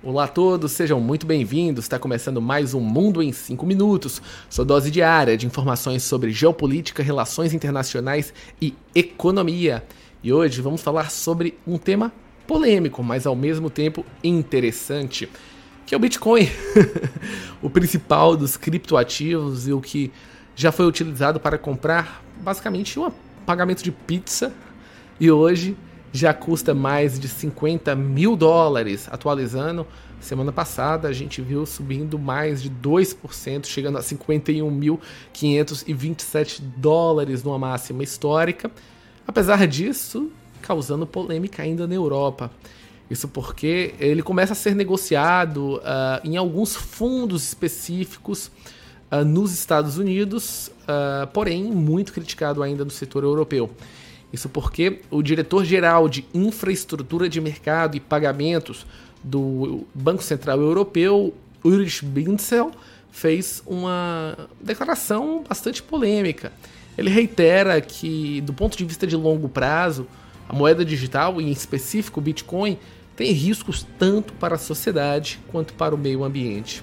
Olá a todos, sejam muito bem-vindos. Está começando mais um Mundo em 5 Minutos, sua dose diária de informações sobre geopolítica, relações internacionais e economia. E hoje vamos falar sobre um tema polêmico, mas ao mesmo tempo interessante, que é o Bitcoin, o principal dos criptoativos e o que já foi utilizado para comprar basicamente um pagamento de pizza e hoje já custa mais de 50 mil dólares, atualizando. Semana passada a gente viu subindo mais de 2%, chegando a 51.527 dólares numa máxima histórica. Apesar disso, causando polêmica ainda na Europa. Isso porque ele começa a ser negociado uh, em alguns fundos específicos uh, nos Estados Unidos, uh, porém muito criticado ainda no setor europeu. Isso porque o diretor-geral de infraestrutura de mercado e pagamentos do Banco Central Europeu, Ulrich Binzel, fez uma declaração bastante polêmica. Ele reitera que, do ponto de vista de longo prazo, a moeda digital, e em específico o Bitcoin, tem riscos tanto para a sociedade quanto para o meio ambiente.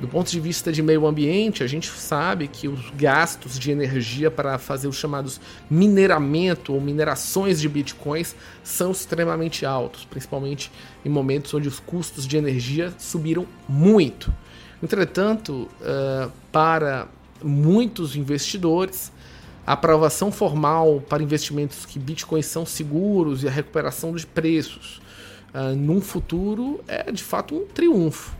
Do ponto de vista de meio ambiente, a gente sabe que os gastos de energia para fazer os chamados mineramento ou minerações de bitcoins são extremamente altos, principalmente em momentos onde os custos de energia subiram muito. Entretanto, uh, para muitos investidores, a aprovação formal para investimentos que bitcoins são seguros e a recuperação de preços uh, num futuro é de fato um triunfo.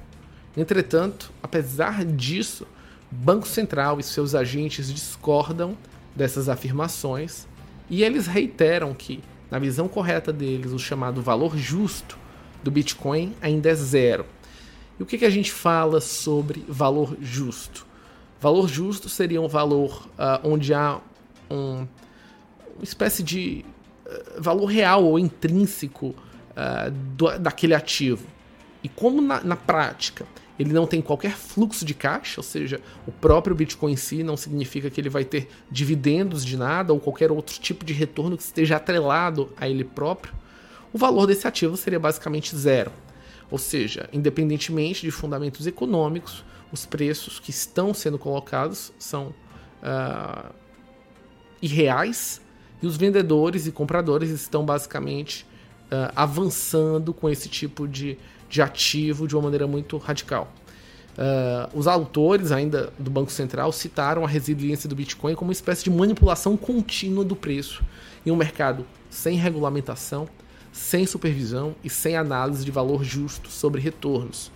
Entretanto, apesar disso, Banco Central e seus agentes discordam dessas afirmações e eles reiteram que, na visão correta deles, o chamado valor justo do Bitcoin ainda é zero. E o que, que a gente fala sobre valor justo? Valor justo seria um valor uh, onde há um, uma espécie de uh, valor real ou intrínseco uh, do, daquele ativo. E como na, na prática ele não tem qualquer fluxo de caixa, ou seja, o próprio Bitcoin em si não significa que ele vai ter dividendos de nada ou qualquer outro tipo de retorno que esteja atrelado a ele próprio, o valor desse ativo seria basicamente zero. Ou seja, independentemente de fundamentos econômicos, os preços que estão sendo colocados são uh, irreais e os vendedores e compradores estão basicamente uh, avançando com esse tipo de de ativo de uma maneira muito radical. Uh, os autores ainda do Banco Central citaram a resiliência do Bitcoin como uma espécie de manipulação contínua do preço em um mercado sem regulamentação, sem supervisão e sem análise de valor justo sobre retornos.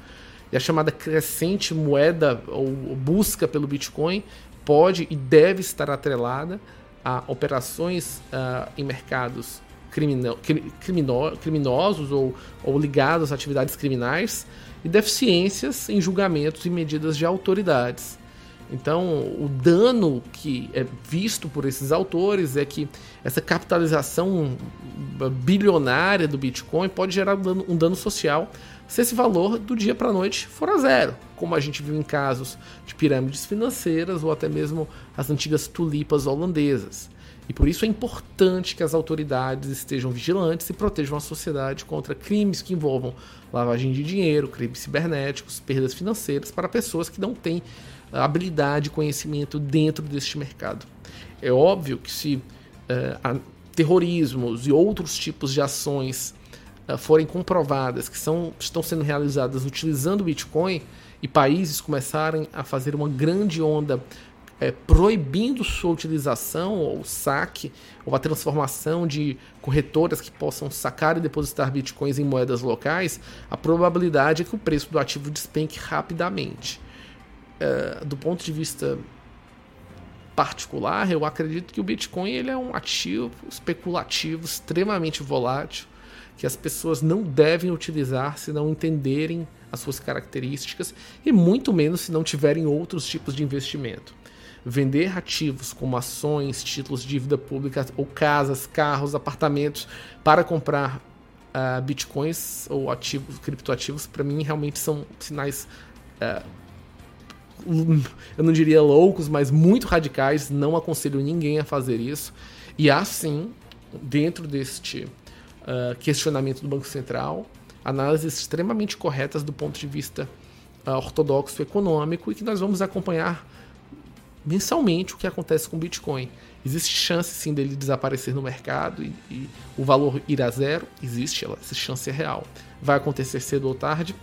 E a chamada crescente moeda ou busca pelo Bitcoin pode e deve estar atrelada a operações uh, em mercados crimino, crimino, criminosos ou, ou ligados a atividades criminais e deficiências em julgamentos e medidas de autoridades. Então, o dano que é visto por esses autores é que essa capitalização bilionária do Bitcoin pode gerar um dano, um dano social se esse valor do dia para a noite for a zero, como a gente viu em casos de pirâmides financeiras ou até mesmo as antigas tulipas holandesas. E por isso é importante que as autoridades estejam vigilantes e protejam a sociedade contra crimes que envolvam lavagem de dinheiro, crimes cibernéticos, perdas financeiras para pessoas que não têm habilidade e conhecimento dentro deste mercado. É óbvio que se uh, terrorismos e outros tipos de ações uh, forem comprovadas que são, estão sendo realizadas utilizando o Bitcoin e países começarem a fazer uma grande onda é, proibindo sua utilização ou saque ou a transformação de corretoras que possam sacar e depositar bitcoins em moedas locais, a probabilidade é que o preço do ativo despenque rapidamente. É, do ponto de vista particular, eu acredito que o Bitcoin ele é um ativo especulativo extremamente volátil que as pessoas não devem utilizar se não entenderem as suas características e muito menos se não tiverem outros tipos de investimento vender ativos como ações, títulos de dívida pública ou casas, carros, apartamentos para comprar uh, bitcoins ou ativos, criptoativos, para mim realmente são sinais, uh, eu não diria loucos, mas muito radicais. Não aconselho ninguém a fazer isso. E assim, dentro deste uh, questionamento do Banco Central, análises extremamente corretas do ponto de vista uh, ortodoxo econômico e que nós vamos acompanhar mensalmente o que acontece com o Bitcoin. Existe chance sim dele desaparecer no mercado e, e o valor ir a zero? Existe, essa chance é real. Vai acontecer cedo ou tarde?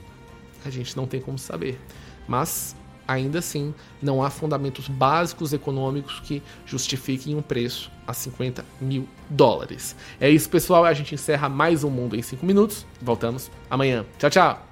A gente não tem como saber. Mas ainda assim não há fundamentos básicos econômicos que justifiquem um preço a 50 mil dólares. É isso, pessoal. A gente encerra mais um Mundo em 5 minutos. Voltamos amanhã. Tchau, tchau!